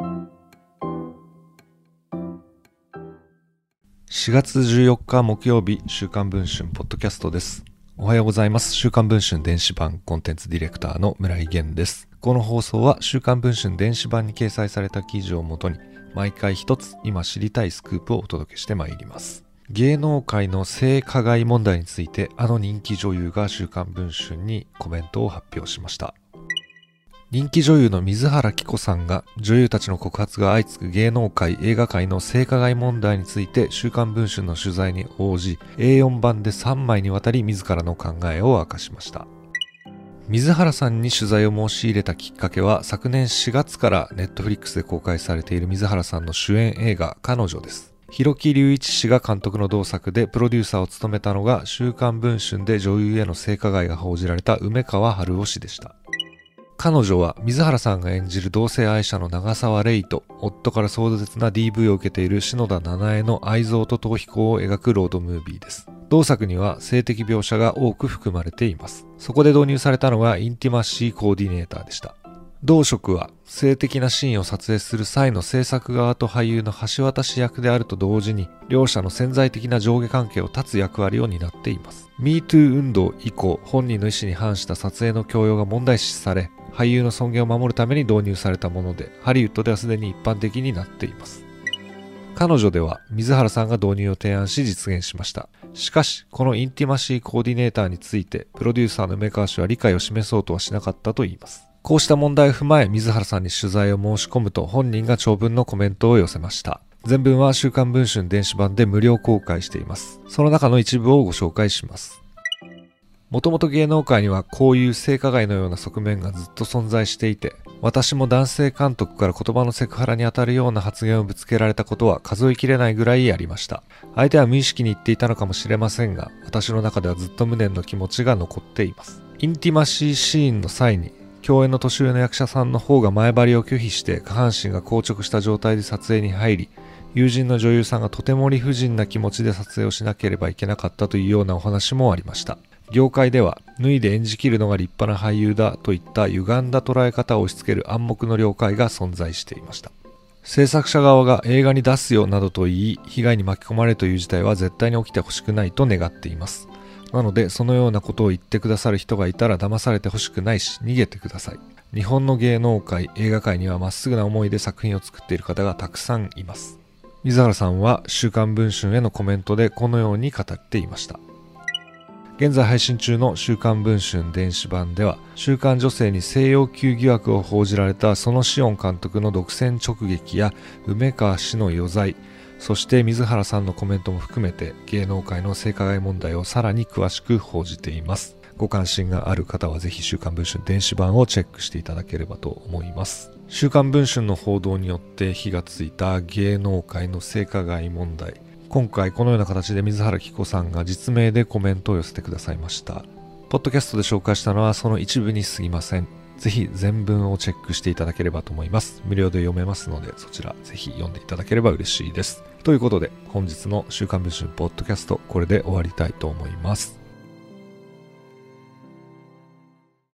4月14日木曜日、週刊文春ポッドキャストです。おはようございます。週刊文春電子版コンテンツディレクターの村井源です。この放送は週刊文春電子版に掲載された記事をもとに、毎回一つ今知りたいスクープをお届けしてまいります。芸能界の性加害問題について、あの人気女優が週刊文春にコメントを発表しました。人気女優の水原希子さんが女優たちの告発が相次ぐ芸能界映画界の性加害問題について週刊文春の取材に応じ A4 版で3枚にわたり自らの考えを明かしました。水原さんに取材を申し入れたきっかけは昨年4月からネットフリックスで公開されている水原さんの主演映画彼女です。広木隆一氏が監督の同作でプロデューサーを務めたのが週刊文春で女優への性加害が報じられた梅川春夫氏でした。彼女は水原さんが演じる同性愛者の長沢レイと夫から壮絶な DV を受けている篠田七重の愛憎と逃避行を描くロードムービーです。同作には性的描写が多く含まれています。そこで導入されたのがインティマシーコーディネーターでした。同職は性的なシーンを撮影する際の制作側と俳優の橋渡し役であると同時に両者の潜在的な上下関係を断つ役割を担っています。MeToo 運動以降本人の意思に反した撮影の強要が問題視され俳優の尊厳を守るために導入されたもので、ハリウッドではすでに一般的になっています。彼女では水原さんが導入を提案し実現しました。しかし、このインティマシーコーディネーターについて、プロデューサーの梅川氏は理解を示そうとはしなかったといいます。こうした問題を踏まえ、水原さんに取材を申し込むと本人が長文のコメントを寄せました。全文は週刊文春電子版で無料公開しています。その中の一部をご紹介します。もともと芸能界にはこういう性加害のような側面がずっと存在していて、私も男性監督から言葉のセクハラに当たるような発言をぶつけられたことは数えきれないぐらいありました。相手は無意識に言っていたのかもしれませんが、私の中ではずっと無念の気持ちが残っています。インティマシーシーンの際に、共演の年上の役者さんの方が前張りを拒否して下半身が硬直した状態で撮影に入り、友人の女優さんがとても理不尽な気持ちで撮影をしなければいけなかったというようなお話もありました。業界では脱いで演じきるのが立派な俳優だといった歪んだ捉え方を押し付ける暗黙の了解が存在していました。制作者側が映画に出すよなどと言い被害に巻き込まれるという事態は絶対に起きてほしくないと願っています。なのでそのようなことを言ってくださる人がいたら騙されてほしくないし逃げてください。日本の芸能界映画界にはまっすぐな思いで作品を作っている方がたくさんいます。水原さんは週刊文春へのコメントでこのように語っていました。現在配信中の週刊文春電子版では、週刊女性に性要求疑惑を報じられたそのシオン監督の独占直撃や梅川氏の余罪、そして水原さんのコメントも含めて芸能界の性加害問題をさらに詳しく報じています。ご関心がある方はぜひ週刊文春電子版をチェックしていただければと思います。週刊文春の報道によって火がついた芸能界の性加害問題。今回このような形で水原希子さんが実名でコメントを寄せてくださいました。ポッドキャストで紹介したのはその一部にすぎません。ぜひ全文をチェックしていただければと思います。無料で読めますのでそちらぜひ読んでいただければ嬉しいです。ということで本日の週刊文春ポッドキャストこれで終わりたいと思います。